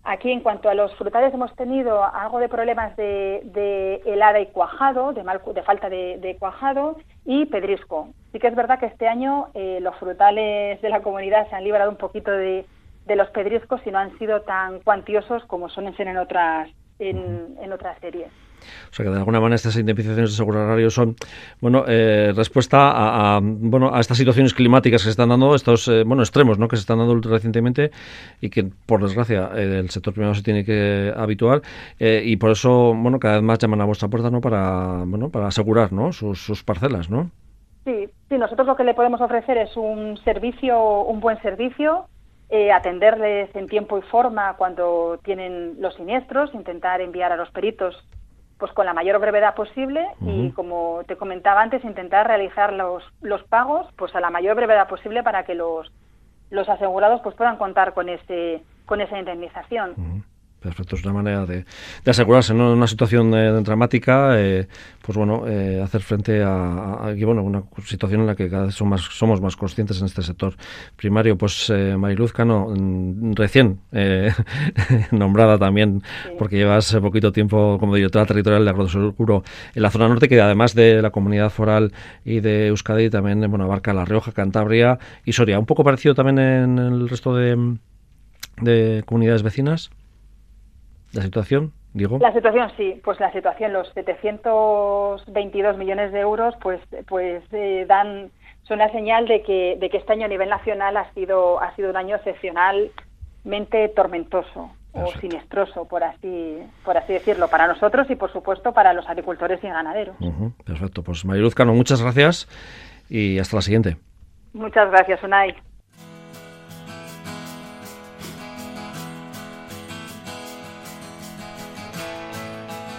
Aquí, en cuanto a los frutales, hemos tenido algo de problemas de, helada y cuajado, de, de falta de, cuajado y pedrisco. Sí que es verdad que este año eh, los frutales de la comunidad se han librado un poquito de, los pedriscos y no han sido tan cuantiosos como suelen ser en otras, en otras series. O sea que de alguna manera estas indemnizaciones de seguro agrario son bueno eh, respuesta a, bueno a estas situaciones climáticas que se están dando, estos eh, bueno extremos ¿no? que se están dando recientemente y que por desgracia eh, el sector privado se tiene que habituar y por eso bueno cada vez más llaman a vuestra puerta ¿no? para bueno para asegurar ¿no? sus, parcelas, ¿no? Sí, sí, nosotros lo que le podemos ofrecer es un servicio, un buen servicio, atenderles en tiempo y forma cuando tienen los siniestros, intentar enviar a los peritos pues con la mayor brevedad posible y como te comentaba antes intentar realizar los, los pagos pues a la mayor brevedad posible para que los los asegurados pues puedan contar con ese con esa indemnización. Perfecto, es una manera de, asegurarse, ¿no? En una situación eh, dramática, eh, pues bueno, eh, hacer frente a, bueno, una situación en la que cada vez somos más, somos más conscientes en este sector primario. Pues Mariluz Cano, mm, recién nombrada también, porque llevas poquito tiempo como directora territorial de Agroseguro en la zona norte, que además de la comunidad foral y de Euskadi, también bueno, abarca La Rioja, Cantabria y Soria. Un poco parecido también en el resto de, de comunidades vecinas. ¿La situación, digo? La situación sí, pues la situación, los 722 millones de euros, pues, pues eh, dan, son una señal de que, de que este año a nivel nacional ha sido, ha sido un año excepcionalmente tormentoso o sinestroso, por así, por así decirlo, para nosotros y, por supuesto, para los agricultores y ganaderos. Perfecto. Pues Mariluz Cano, muchas gracias y hasta la siguiente. Muchas gracias, Unai.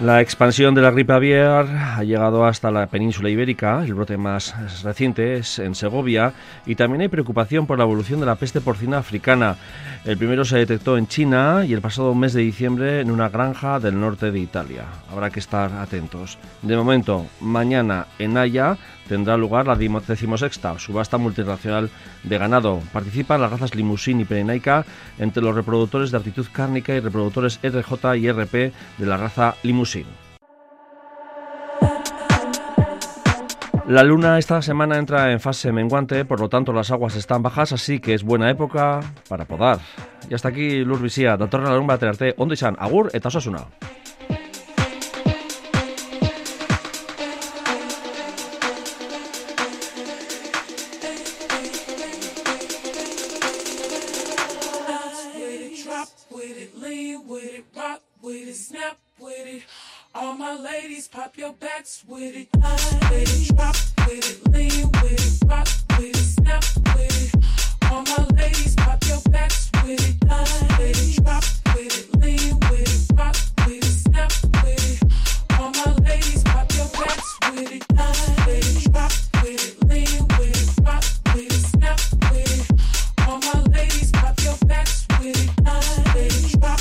La expansión de la gripe aviar ha llegado hasta la península ibérica. El brote más reciente es en Segovia y también hay preocupación por la evolución de la peste porcina africana. El primero se detectó en China y el pasado mes de diciembre en una granja del norte de Italia. Habrá que estar atentos. De momento, mañana en Haya tendrá lugar la decimosexta subasta multinacional de ganado. Participan las razas Limusín y Perenaica entre los reproductores de actitud cárnica y reproductores RJ y RP de la raza Limusín. La luna esta semana entra en fase menguante, por lo tanto las aguas están bajas, así que es buena época para podar. Y hasta aquí Lur Bizia, datorren larun arte, ondo izan, agur eta osasuna. ladies, pop your backs with it. Slide it, drop with it, lean with it, rock with it, snap with it. All my ladies, pop your backs with it. Slide it, drop with it, lean with it, rock with it, snap with it. All my ladies, pop your backs with it. Slide drop with it, lean with it, rock with it, snap with it. All my ladies, pop your backs with it. Slide with it, drop